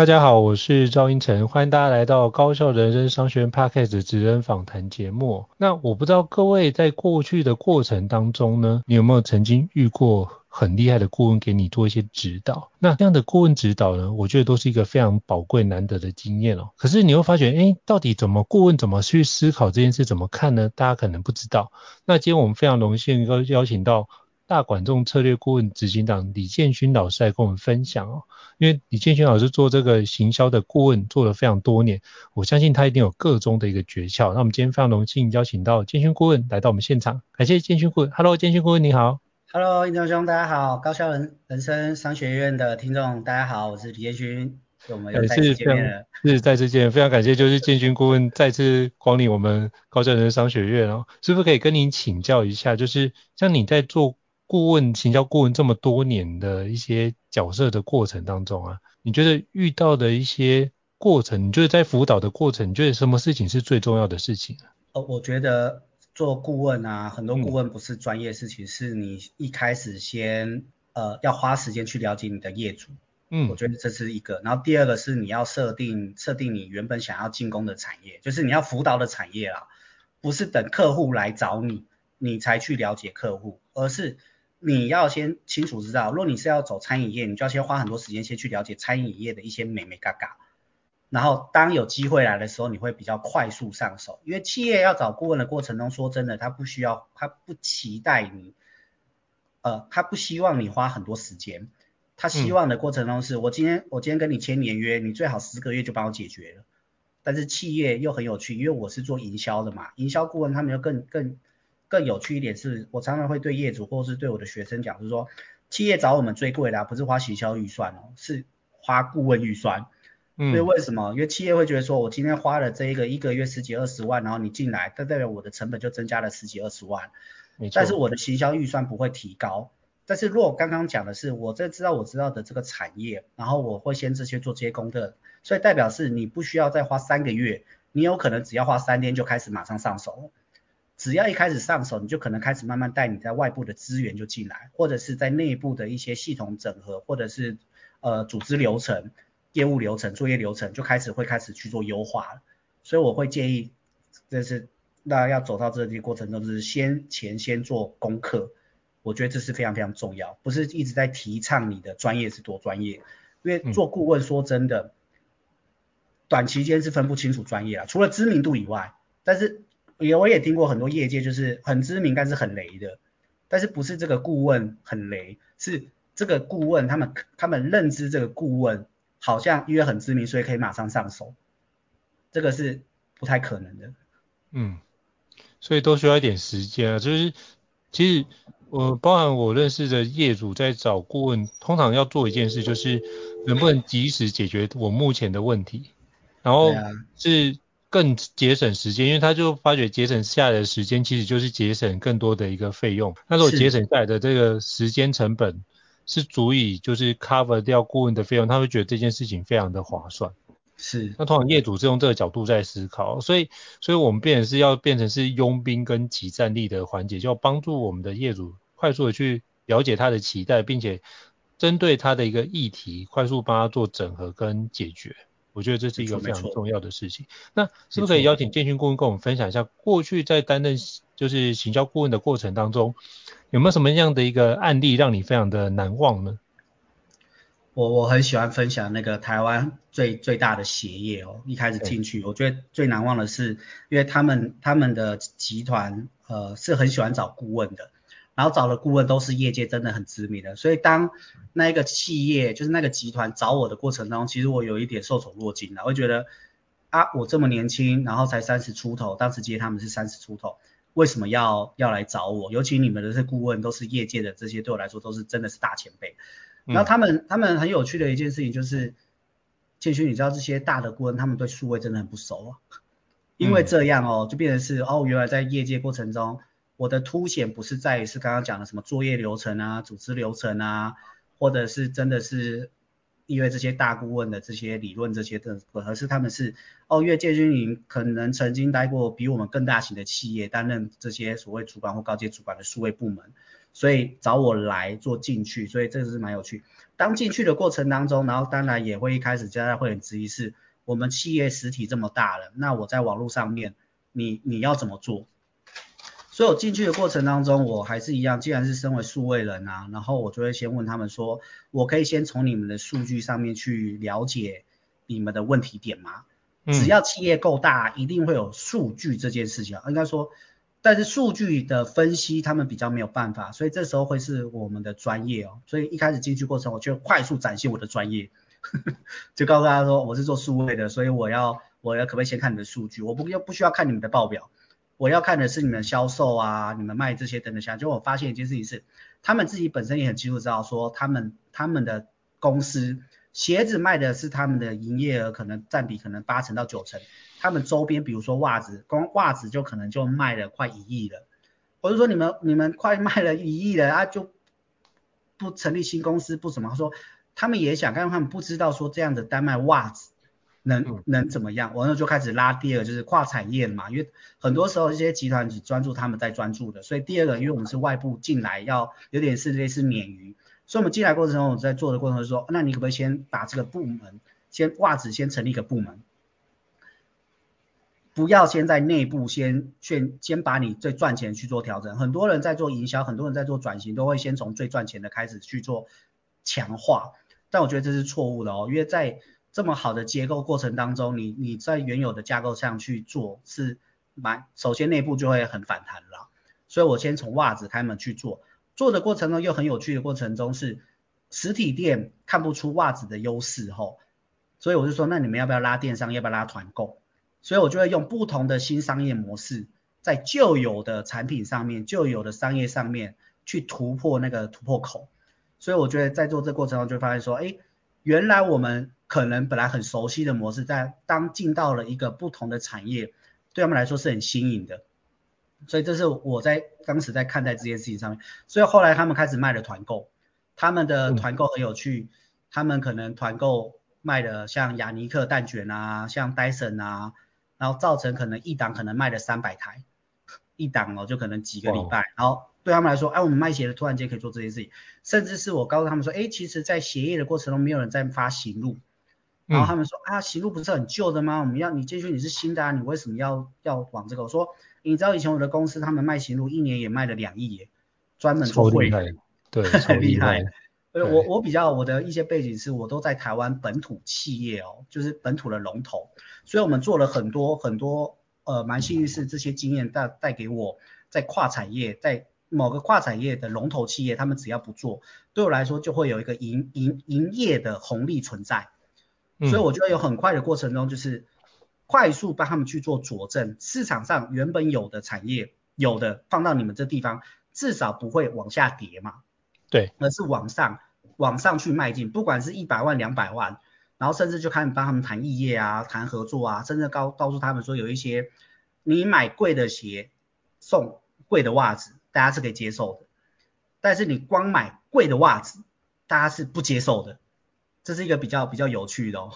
大家好，我是赵英成，欢迎大家来到高效人生商学院 Podcast 职人访谈节目。那我不知道各位在过去的过程当中呢，你有没有曾经遇过很厉害的顾问给你做一些指导？那这样的顾问指导呢，我觉得都是一个非常宝贵难得的经验哦。可是你会发觉，诶，到底怎么顾问怎么去思考这件事，怎么看呢？大家可能不知道。那今天我们非常荣幸邀邀请到。大管众策略顾问执行长李建勋老师来跟我们分享哦，因为李建勋老师做这个行销的顾问做了非常多年，我相信他一定有个中的一个诀窍。那我们今天非常荣幸邀请到建勋顾问来到我们现场，感谢建勋顾问。Hello，建勋顾问你好。Hello，胤丞兄大家好，高校人人生商学院的听众大家好，我是李建勋，我们又再次见面了。是再次见，非常感谢，就是建勋顾问再次光临我们高效人生商学院哦，是不是可以跟您请教一下，就是像你在做。顾问、行销顾问这么多年的一些角色的过程当中啊，你觉得遇到的一些过程，你觉得在辅导的过程，你觉得什么事情是最重要的事情？呃，我觉得做顾问啊，很多顾问不是专业事情，嗯、是你一开始先呃要花时间去了解你的业主，嗯，我觉得这是一个。然后第二个是你要设定设定你原本想要进攻的产业，就是你要辅导的产业啦，不是等客户来找你，你才去了解客户，而是你要先清楚知道，如果你是要走餐饮业，你就要先花很多时间先去了解餐饮业的一些美眉嘎嘎，然后当有机会来的时候，你会比较快速上手。因为企业要找顾问的过程中，说真的，他不需要，他不期待你，呃，他不希望你花很多时间，他希望的过程中是，嗯、我今天我今天跟你签年约，你最好十个月就帮我解决了。但是企业又很有趣，因为我是做营销的嘛，营销顾问他们又更更。更有趣一点是，我常常会对业主或是对我的学生讲，就是说，企业找我们最贵的，不是花行销预算哦，是花顾问预算。嗯。所以为什么？因为企业会觉得说，我今天花了这一个一个月十几二十万，然后你进来，它代表我的成本就增加了十几二十万。但是我的行销预算不会提高。但是如果刚刚讲的是，我这知道我知道的这个产业，然后我会先这些做这些功课，所以代表是你不需要再花三个月，你有可能只要花三天就开始马上上手。只要一开始上手，你就可能开始慢慢带你在外部的资源就进来，或者是在内部的一些系统整合，或者是呃组织流程、业务流程、作业流程就开始会开始去做优化。所以我会建议，这是那要走到这些过程中，就是先前先做功课，我觉得这是非常非常重要，不是一直在提倡你的专业是多专业，因为做顾问说真的，短期间是分不清楚专业啊，除了知名度以外，但是。也我也听过很多业界就是很知名但是很雷的，但是不是这个顾问很雷，是这个顾问他们他们认知这个顾问好像因为很知名所以可以马上上手，这个是不太可能的。嗯，所以都需要一点时间啊，就是其实我包含我认识的业主在找顾问，通常要做一件事就是能不能及时解决我目前的问题，然后是。更节省时间，因为他就发觉节省下来的时间其实就是节省更多的一个费用。那如果节省下来的这个时间成本是足以就是 cover 掉顾问的费用，他会觉得这件事情非常的划算。是。那通常业主是用这个角度在思考，所以所以我们变成是要变成是佣兵跟集战力的环节，就要帮助我们的业主快速的去了解他的期待，并且针对他的一个议题，快速帮他做整合跟解决。我觉得这是一个非常重要的事情。那是不是可以邀请建勋顾问跟我们分享一下，过去在担任就是行销顾问的过程当中，有没有什么样的一个案例让你非常的难忘呢？我我很喜欢分享那个台湾最最大的鞋业哦，一开始进去，我觉得最难忘的是，因为他们他们的集团呃是很喜欢找顾问的。然后找的顾问都是业界真的很知名的，所以当那个企业就是那个集团找我的过程当中，其实我有一点受宠若惊了，我会觉得啊，我这么年轻，然后才三十出头，当时接他们是三十出头，为什么要要来找我？尤其你们的这些顾问都是业界的，这些对我来说都是真的是大前辈。然后他们他们很有趣的一件事情就是，建勋，你知道这些大的顾问他们对数位真的很不熟啊。因为这样哦，就变成是哦，原来在业界过程中，我的凸显不是在于是刚刚讲的什么作业流程啊、组织流程啊，或者是真的是因为这些大顾问的这些理论这些的，而是他们是哦，因为建军营可能曾经待过比我们更大型的企业，担任这些所谓主管或高阶主管的数位部门，所以找我来做进去，所以这个是蛮有趣。当进去的过程当中，然后当然也会一开始大家会很质疑是。我们企业实体这么大了，那我在网络上面，你你要怎么做？所以我进去的过程当中，我还是一样，既然是身为数位人啊，然后我就会先问他们说，我可以先从你们的数据上面去了解你们的问题点吗？只要企业够大，一定会有数据这件事情啊，应该说，但是数据的分析他们比较没有办法，所以这时候会是我们的专业哦。所以一开始进去过程，我就快速展现我的专业。就告诉大家说，我是做数位的，所以我要我要可不可以先看你的数据？我不要不需要看你们的报表，我要看的是你们销售啊，你们卖这些等等下。就我发现一件事情是，他们自己本身也很清楚知道说，他们他们的公司鞋子卖的是他们的营业额可能占比可能八成到九成，他们周边比如说袜子，光袜子就可能就卖了快一亿了。我就说你们你们快卖了一亿了啊，就不成立新公司不什么？他说。他们也想，但他们不知道说这样的单卖袜子能能怎么样，然后就开始拉第二个，就是跨产业嘛，因为很多时候这些集团只专注他们在专注的，所以第二个，因为我们是外部进来，要有点是类似免于，所以我们进来过程中，我在做的过程中说，那你可不可以先把这个部门，先袜子先成立一个部门，不要先在内部先先先把你最赚钱去做调整，很多人在做营销，很多人在做转型，都会先从最赚钱的开始去做强化。但我觉得这是错误的哦，因为在这么好的结构过程当中，你你在原有的架构上去做是蛮，首先内部就会很反弹了。所以我先从袜子开门去做，做的过程中又很有趣的过程中是实体店看不出袜子的优势吼，所以我就说那你们要不要拉电商，要不要拉团购？所以我就会用不同的新商业模式，在旧有的产品上面、旧有的商业上面去突破那个突破口。所以我觉得在做这过程中就发现说，哎，原来我们可能本来很熟悉的模式，在当进到了一个不同的产业，对他们来说是很新颖的。所以这是我在当时在看待这件事情上面。所以后来他们开始卖了团购，他们的团购很有趣，嗯、他们可能团购卖的像雅尼克蛋卷啊，像戴森啊，然后造成可能一档可能卖了三百台，一档哦就可能几个礼拜，哦、然后。对他们来说，哎，我们卖鞋的突然间可以做这件事情，甚至是我告诉他们说，哎，其实，在鞋业的过程中，没有人在发行录，然后他们说，啊，行路不是很旧的吗？我们要你进去，你是新的啊，你为什么要要往这个？我说，你知道以前我的公司他们卖行路，一年也卖了两亿耶，专门做会员，对，很厉害。呃，我我比较我的一些背景是我都在台湾本土企业哦，就是本土的龙头，所以我们做了很多很多，呃，蛮幸运是这些经验带带给我在跨产业在。某个跨产业的龙头企业，他们只要不做，对我来说就会有一个营营营业的红利存在，所以我觉得有很快的过程中，就是快速帮他们去做佐证，市场上原本有的产业，有的放到你们这地方，至少不会往下跌嘛，对，而是往上往上去迈进，不管是一百万两百万，然后甚至就开始帮他们谈异业啊，谈合作啊，甚至告告诉他们说有一些你买贵的鞋送贵的袜子。大家是可以接受的，但是你光买贵的袜子，大家是不接受的，这是一个比较比较有趣的哦。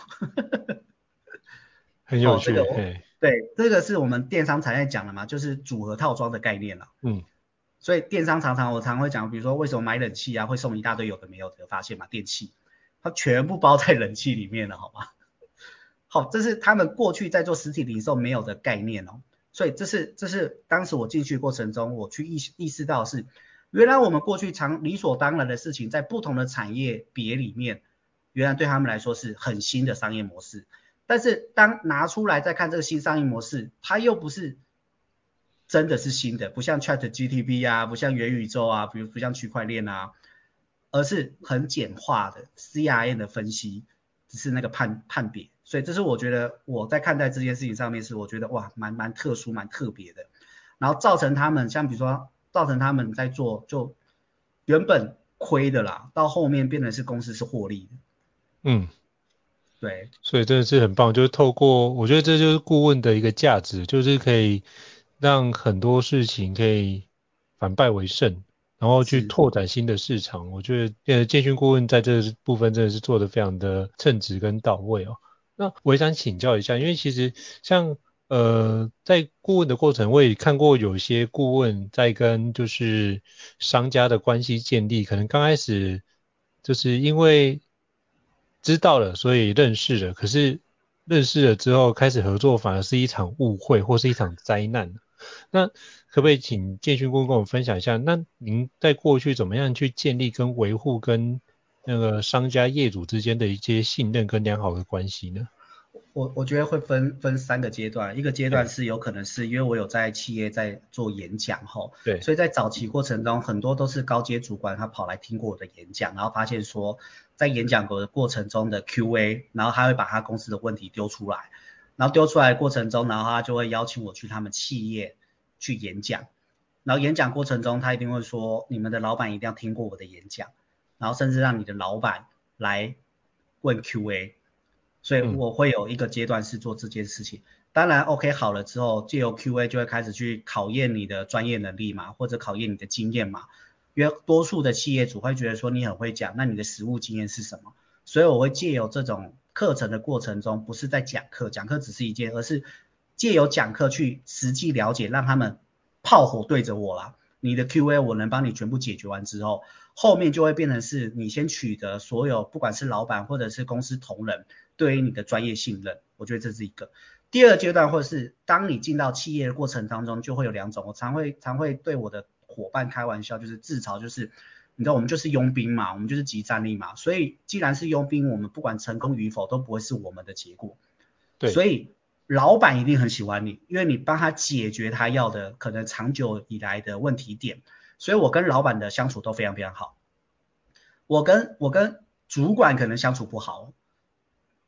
很有趣，哦这个、对，这个是我们电商才在讲的嘛，就是组合套装的概念了。嗯，所以电商常常我常会讲，比如说为什么买冷气啊会送一大堆有的没有的，发现嘛，电器它全部包在冷气里面了，好吗？好，这是他们过去在做实体零售没有的概念哦。所以这是这是当时我进去过程中，我去意意识到是，原来我们过去常理所当然的事情，在不同的产业别里面，原来对他们来说是很新的商业模式。但是当拿出来再看这个新商业模式，它又不是真的是新的，不像 ChatGPT 啊，不像元宇宙啊，比如不像区块链啊，而是很简化的 CRM 的分析，只是那个判判别。所以这是我觉得我在看待这件事情上面是我觉得哇蛮蛮特殊蛮特别的，然后造成他们像比如说造成他们在做就原本亏的啦，到后面变成是公司是获利的，嗯，对，所以真的是很棒，就是透过，我觉得这就是顾问的一个价值，就是可以让很多事情可以反败为胜，然后去拓展新的市场。我觉得呃，建勋顾问在这部分真的是做的非常的称职跟到位哦。那我也想请教一下，因为其实像呃，在顾问的过程，我也看过有些顾问在跟就是商家的关系建立，可能刚开始就是因为知道了，所以认识了，可是认识了之后开始合作，反而是一场误会或是一场灾难。那可不可以请建勋顾问跟我们分享一下？那您在过去怎么样去建立跟维护跟那个商家业主之间的一些信任跟良好的关系呢？我我觉得会分分三个阶段，一个阶段是有可能是因为我有在企业在做演讲吼，对，所以在早期过程中很多都是高阶主管他跑来听过我的演讲，然后发现说在演讲的过程中的 Q&A，然后他会把他公司的问题丢出来，然后丢出来的过程中，然后他就会邀请我去他们企业去演讲，然后演讲过程中他一定会说你们的老板一定要听过我的演讲，然后甚至让你的老板来问 Q&A。所以我会有一个阶段是做这件事情，当然 OK 好了之后，借由 QA 就会开始去考验你的专业能力嘛，或者考验你的经验嘛。因为多数的企业主会觉得说你很会讲，那你的实务经验是什么？所以我会借由这种课程的过程中，不是在讲课，讲课只是一件，而是借由讲课去实际了解，让他们炮火对着我啦。你的 QA 我能帮你全部解决完之后，后面就会变成是你先取得所有，不管是老板或者是公司同仁。对于你的专业信任，我觉得这是一个。第二阶段，或者是当你进到企业的过程当中，就会有两种。我常会常会对我的伙伴开玩笑，就是自嘲，就是你知道我们就是佣兵嘛，我们就是集战力嘛。所以既然是佣兵，我们不管成功与否都不会是我们的结果。对。所以老板一定很喜欢你，因为你帮他解决他要的可能长久以来的问题点。所以我跟老板的相处都非常非常好。我跟我跟主管可能相处不好。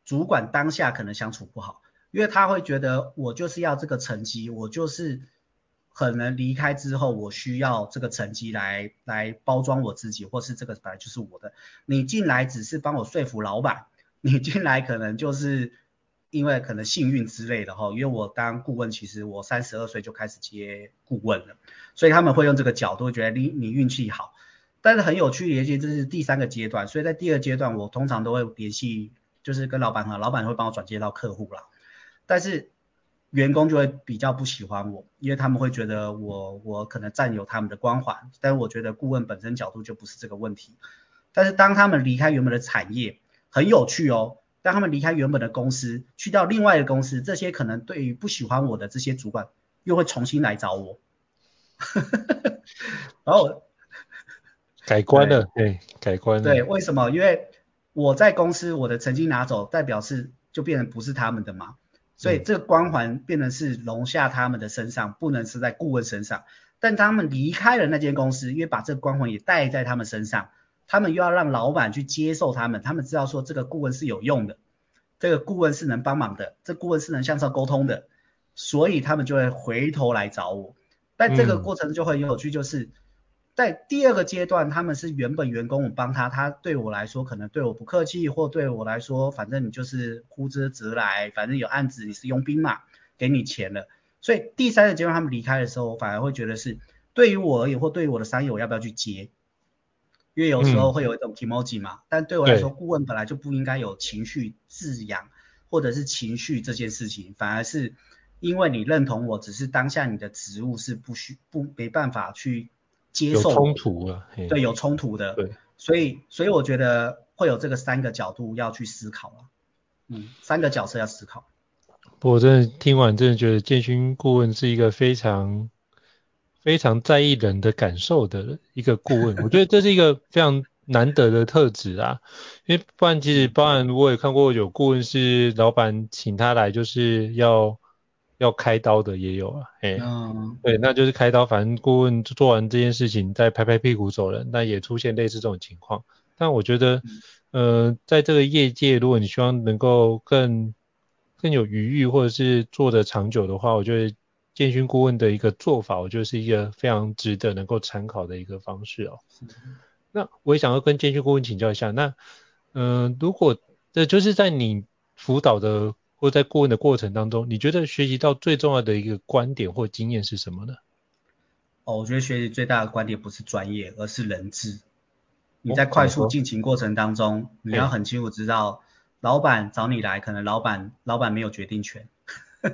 主管当下可能相处不好，因为他会觉得我就是要这个成绩，我就是可能离开之后，我需要这个成绩来来包装我自己，或是这个本来就是我的。你进来只是帮我说服老板，你进来可能就是因为可能幸运之类的哈，因为我当顾问，其实我三十二岁就开始接顾问了，所以他们会用这个角度觉得你你运气好。但是很有趣的一些，这是第三个阶段，所以在第二阶段，我通常都会联系。就是跟老板和老板会帮我转接到客户啦，但是员工就会比较不喜欢我，因为他们会觉得我我可能占有他们的光环，但是我觉得顾问本身角度就不是这个问题。但是当他们离开原本的产业，很有趣哦，当他们离开原本的公司，去到另外一个公司，这些可能对于不喜欢我的这些主管，又会重新来找我，然后改观了，对，改观了，对，为什么？因为我在公司，我的成绩拿走，代表是就变成不是他们的嘛，所以这个光环变成是容下他们的身上，不能是在顾问身上。但他们离开了那间公司，因为把这个光环也带在他们身上，他们又要让老板去接受他们，他们知道说这个顾问是有用的，这个顾问是能帮忙的，这顾问是能向上沟通的，所以他们就会回头来找我。但这个过程就会有趣，就是。嗯在第二个阶段，他们是原本员工，我帮他，他对我来说可能对我不客气，或对我来说，反正你就是呼之则来，反正有案子你是佣兵嘛，给你钱了。所以第三个阶段他们离开的时候，我反而会觉得是对于我而言，或对于我的商业，我要不要去接？因为有时候会有一种 kimoji 嘛，嗯、但对我来说，顾问本来就不应该有情绪滋养，或者是情绪这件事情，反而是因为你认同我，只是当下你的职务是不需不没办法去。接受有冲突啊，对，有冲突的，对，所以所以我觉得会有这个三个角度要去思考啊，嗯，三个角色要思考。我真的听完，真的觉得建勋顾问是一个非常非常在意人的感受的一个顾问，我觉得这是一个非常难得的特质啊，因为不然其实包含我也看过有顾问是老板请他来就是要。要开刀的也有啊，哎，嗯，对，那就是开刀，反正顾问做完这件事情再拍拍屁股走人，那也出现类似这种情况。但我觉得，呃，在这个业界，如果你希望能够更更有余裕，或者是做得长久的话，我觉得建勋顾问的一个做法，我觉得是一个非常值得能够参考的一个方式哦。那我也想要跟建勋顾问请教一下，那，嗯、呃，如果这就是在你辅导的或在顾问的过程当中，你觉得学习到最重要的一个观点或经验是什么呢？哦，我觉得学习最大的观点不是专业，而是人治。你在快速进行过程当中，哦、你要很清楚知道，老板找你来，可能老板老板没有决定权。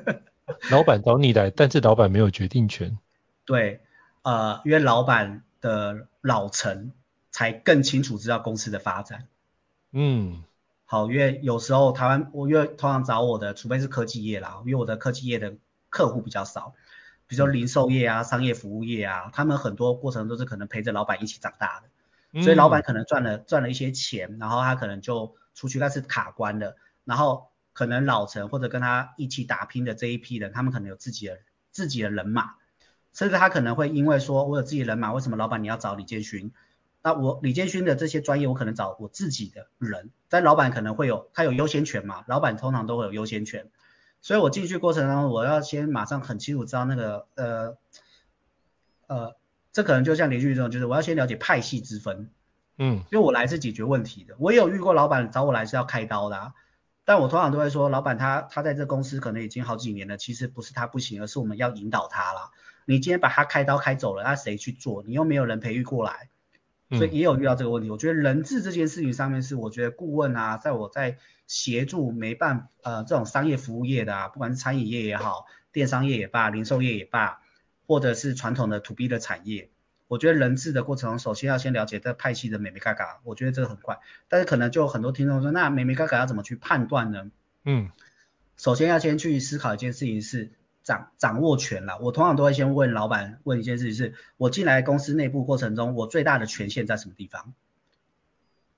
老板找你来，但是老板没有决定权。对，呃，因为老板的老臣才更清楚知道公司的发展。嗯。好，因为有时候台湾，我因为通常找我的，除非是科技业啦，因为我的科技业的客户比较少，比如说零售业啊、商业服务业啊，他们很多过程都是可能陪着老板一起长大的，所以老板可能赚了赚了一些钱，然后他可能就出去，但是卡关了，然后可能老陈或者跟他一起打拼的这一批人，他们可能有自己的自己的人马，甚至他可能会因为说我有自己的人马，为什么老板你要找李建勋？那我李建勋的这些专业，我可能找我自己的人，但老板可能会有他有优先权嘛，老板通常都会有优先权，所以我进去过程当中，我要先马上很清楚知道那个呃呃，这可能就像连续这种，就是我要先了解派系之分，嗯，因为我来是解决问题的，我也有遇过老板找我来是要开刀的啊，但我通常都会说，老板他他在这公司可能已经好几年了，其实不是他不行，而是我们要引导他啦，你今天把他开刀开走了，那谁去做？你又没有人培育过来。所以也有遇到这个问题，我觉得人治这件事情上面是，我觉得顾问啊，在我在协助没办呃这种商业服务业的啊，不管是餐饮业也好，电商业也罢，零售业也罢，或者是传统的 to B 的产业，我觉得人治的过程中，首先要先了解这派系的美眉嘎嘎，我觉得这个很快，但是可能就很多听众说，那美眉嘎嘎要怎么去判断呢？嗯，首先要先去思考一件事情是。掌掌握权了，我通常都会先问老板问一件事情是，我进来公司内部过程中，我最大的权限在什么地方？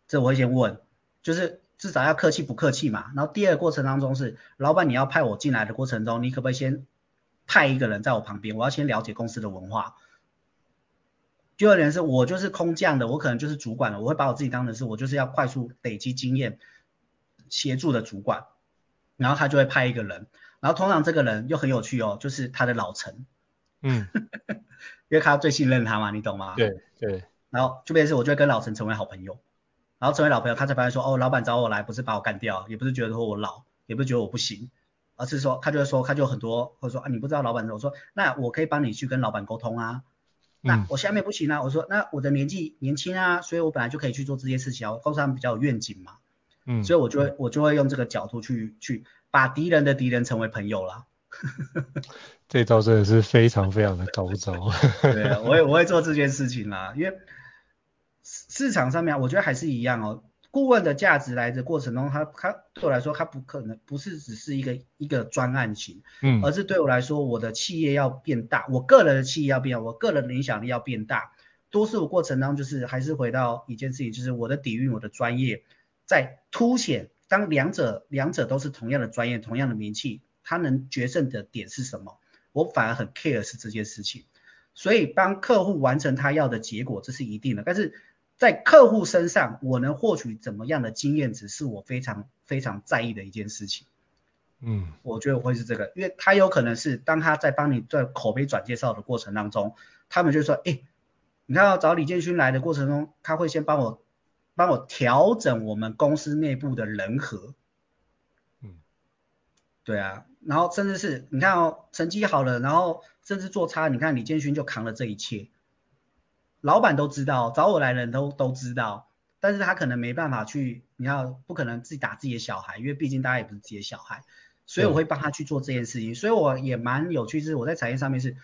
这我会先问，就是至少要客气不客气嘛。然后第二个过程当中是，老板你要派我进来的过程中，你可不可以先派一个人在我旁边，我要先了解公司的文化。第二点是我就是空降的，我可能就是主管了，我会把我自己当成是我就是要快速累积经验协助的主管，然后他就会派一个人。然后通常这个人又很有趣哦，就是他的老臣，嗯，因为他最信任他嘛，你懂吗？对对。然后就变成是我就会跟老臣成为好朋友，然后成为老朋友，他才发现说，哦，老板找我来不是把我干掉，也不是觉得说我老，也不是觉得我不行，而是说他就会说，他就很多，或者说啊，你不知道老板，我说那我可以帮你去跟老板沟通啊，那我下面不行啊，我说那我的年纪年轻啊，所以我本来就可以去做这些事情啊，公司他们比较有愿景嘛，嗯，所以我就会我就会用这个角度去去。把敌人的敌人成为朋友了，这招真的是非常非常的高招。对啊，我也我会做这件事情啦，因为市场上面我觉得还是一样哦。顾问的价值来的过程中，他他对我来说，他不可能不是只是一个一个专案型，嗯，而是对我来说，我的企业要变大，我个人的企业要变大，我个人的影响力要变大。多数过程当中，就是还是回到一件事情，就是我的底蕴，我的专业在凸显。当两者两者都是同样的专业，同样的名气，他能决胜的点是什么？我反而很 care 是这件事情。所以帮客户完成他要的结果，这是一定的。但是在客户身上，我能获取怎么样的经验值，是我非常非常在意的一件事情。嗯，我觉得我会是这个，因为他有可能是当他在帮你在口碑转介绍的过程当中，他们就说，哎，你看要找李建勋来的过程中，他会先帮我。帮我调整我们公司内部的人和，嗯，对啊，然后甚至是你看哦，成绩好了，然后甚至做差，你看李建勋就扛了这一切，老板都知道，找我来的人都都知道，但是他可能没办法去，你要不可能自己打自己的小孩，因为毕竟大家也不是自己的小孩，所以我会帮他去做这件事情，嗯、所以我也蛮有趣，是我在产业上面是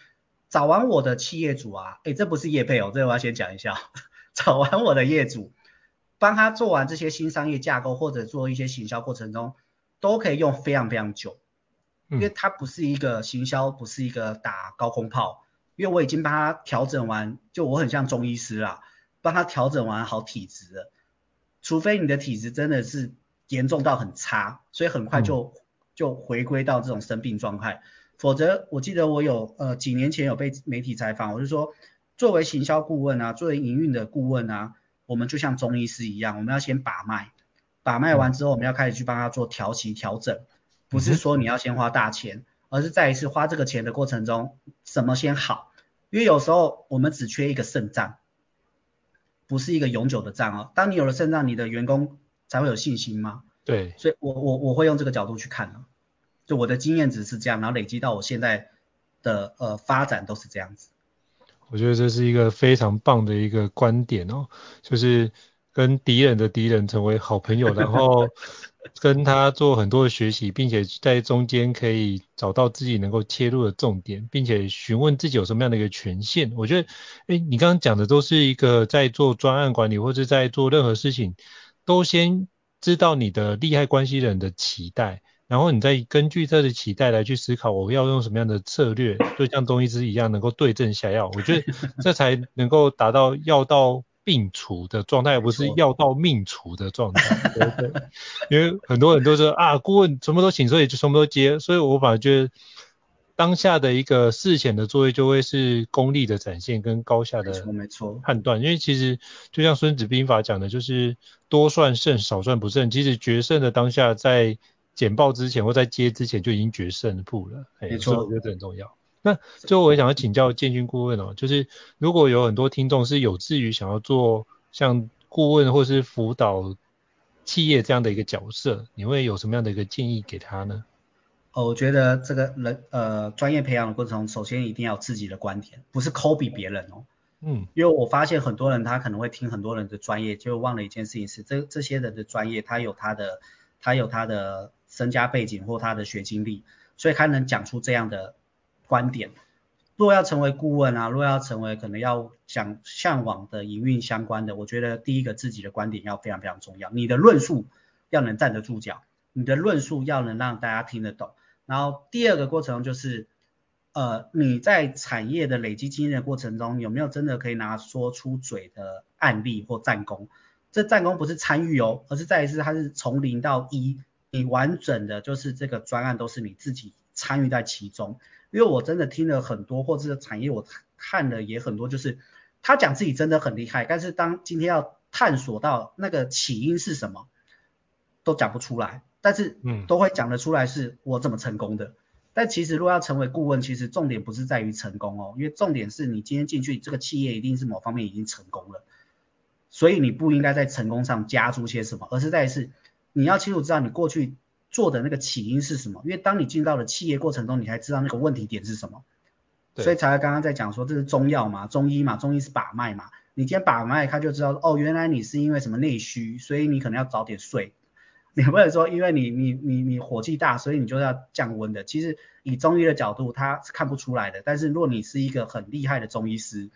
找完我的企业主啊，哎，这不是业配哦，这个我要先讲一下，找完我的业主。帮他做完这些新商业架构或者做一些行销过程中，都可以用非常非常久，因为它不是一个行销，不是一个打高空炮，因为我已经帮他调整完，就我很像中医师啦，帮他调整完好体质了，除非你的体质真的是严重到很差，所以很快就就回归到这种生病状态，否则我记得我有呃几年前有被媒体采访，我就说作为行销顾问啊，作为营运的顾问啊。我们就像中医师一样，我们要先把脉，把脉完之后，我们要开始去帮他做调息调整，不是说你要先花大钱，而是在一次花这个钱的过程中，什么先好？因为有时候我们只缺一个肾脏，不是一个永久的脏哦。当你有了肾脏，你的员工才会有信心嘛？对，所以我我我会用这个角度去看啊，就我的经验值是这样，然后累积到我现在的呃发展都是这样子。我觉得这是一个非常棒的一个观点哦，就是跟敌人的敌人成为好朋友，然后 跟他做很多的学习，并且在中间可以找到自己能够切入的重点，并且询问自己有什么样的一个权限。我觉得，哎，你刚刚讲的都是一个在做专案管理或者在做任何事情，都先知道你的利害关系人的期待。然后你再根据他的期待来去思考，我要用什么样的策略，就像中医师一样，能够对症下药。我觉得 这才能够达到药到病除的状态，而不是药到命除的状态。对 对？因为很多人都说啊，顾问什么都请，所以就什么都接。所以我反而觉得当下的一个事前的作业就会是功力的展现跟高下的没错判断。因为其实就像孙子兵法讲的，就是多算胜，少算不胜。其实决胜的当下在简报之前或在接之前就已经决胜负了，没错，我觉得这很重要。那最后我也想要请教建军顾问哦，就是如果有很多听众是有志于想要做像顾问或是辅导企业这样的一个角色，你会有什么样的一个建议给他呢？哦，我觉得这个人呃专业培养的过程中，首先一定要有自己的观点，不是 copy 别人哦。嗯，因为我发现很多人他可能会听很多人的专业，就忘了一件事情是这这些人的专业他有他的他有他的。身家背景或他的学经历，所以他能讲出这样的观点。若要成为顾问啊，若要成为可能要讲向往的营运相关的，我觉得第一个自己的观点要非常非常重要。你的论述要能站得住脚，你的论述要能让大家听得懂。然后第二个过程就是，呃，你在产业的累积经验的过程中，有没有真的可以拿说出嘴的案例或战功？这战功不是参与哦，而是在于是它是从零到一。你完整的就是这个专案都是你自己参与在其中，因为我真的听了很多，或者是产业我看了也很多，就是他讲自己真的很厉害，但是当今天要探索到那个起因是什么，都讲不出来，但是嗯，都会讲得出来是我怎么成功的。但其实如果要成为顾问，其实重点不是在于成功哦，因为重点是你今天进去这个企业一定是某方面已经成功了，所以你不应该在成功上加注些什么，而是在于是。你要清楚知道你过去做的那个起因是什么，因为当你进到了企业过程中，你才知道那个问题点是什么，所以才刚刚在讲说这是中药嘛，中医嘛，中医是把脉嘛，你今天把脉，他就知道哦，原来你是因为什么内虚，所以你可能要早点睡，你不能说因为你你你你火气大，所以你就要降温的，其实以中医的角度他是看不出来的，但是如果你是一个很厉害的中医师，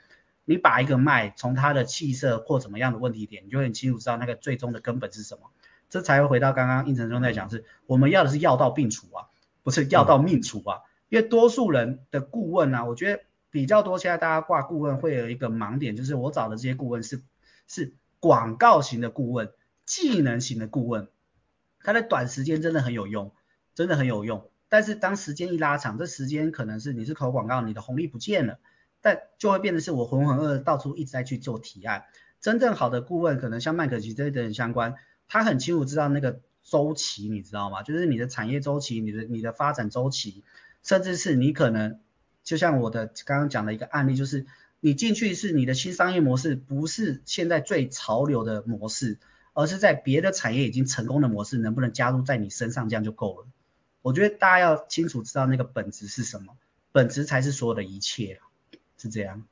你把一个脉从他的气色或怎么样的问题点，你就很清楚知道那个最终的根本是什么。这才会回到刚刚胤丞兄在讲，是我们要的是药到病除啊，不是药到命除啊。因为多数人的顾问啊，我觉得比较多，现在大家挂顾问会有一个盲点，就是我找的这些顾问是是广告型的顾问、技能型的顾问，他在短时间真的很有用，真的很有用。但是当时间一拉长，这时间可能是你是投广告，你的红利不见了，但就会变得是我浑浑噩噩到处一直在去做提案。真正好的顾问，可能像麦可齐这些人相关。他很清楚知道那个周期，你知道吗？就是你的产业周期，你的你的发展周期，甚至是你可能就像我的刚刚讲的一个案例，就是你进去是你的新商业模式，不是现在最潮流的模式，而是在别的产业已经成功的模式，能不能加入在你身上，这样就够了。我觉得大家要清楚知道那个本质是什么，本质才是所有的一切，是这样。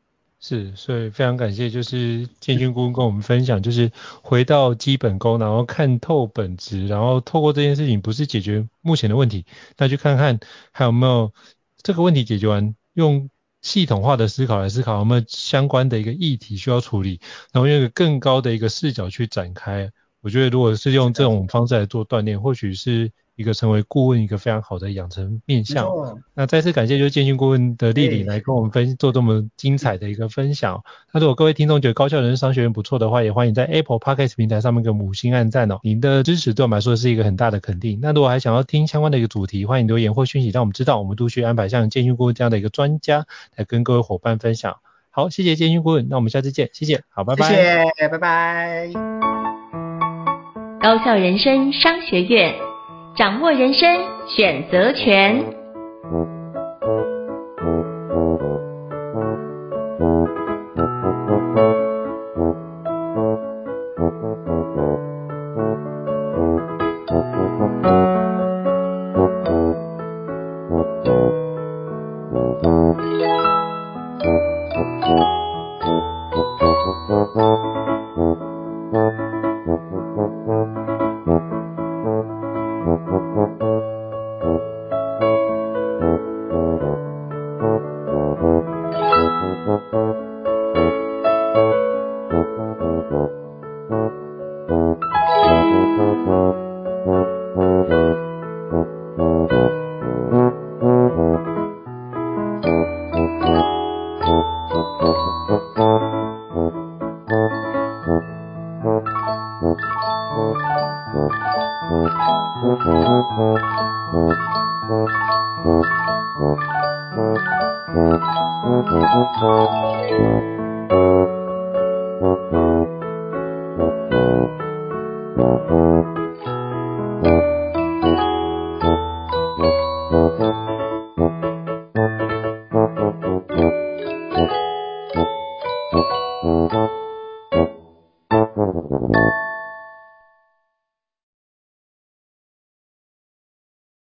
是，所以非常感谢，就是建军顾问跟我们分享，就是回到基本功，然后看透本质，然后透过这件事情，不是解决目前的问题，那去看看还有没有这个问题解决完，用系统化的思考来思考，有没有相关的一个议题需要处理，然后用一个更高的一个视角去展开。我觉得如果是用这种方式来做锻炼，或许是。一个成为顾问，一个非常好的养成面向。那再次感谢就是建军顾问的莅临来跟我们分做这么精彩的一个分享。那如果各位听众觉得高校人生商学院不错的话，也欢迎在 Apple Podcast 平台上面给五星按赞哦。您的支持对我们来说是一个很大的肯定。那如果还想要听相关的一个主题，欢迎留言或讯息让我们知道，我们陆续安排像建军顾问这样的一个专家来跟各位伙伴分享。好，谢谢建军顾问，那我们下次见，谢谢，好，拜拜，谢谢，拜拜。高校人生商学院。掌握人生选择权。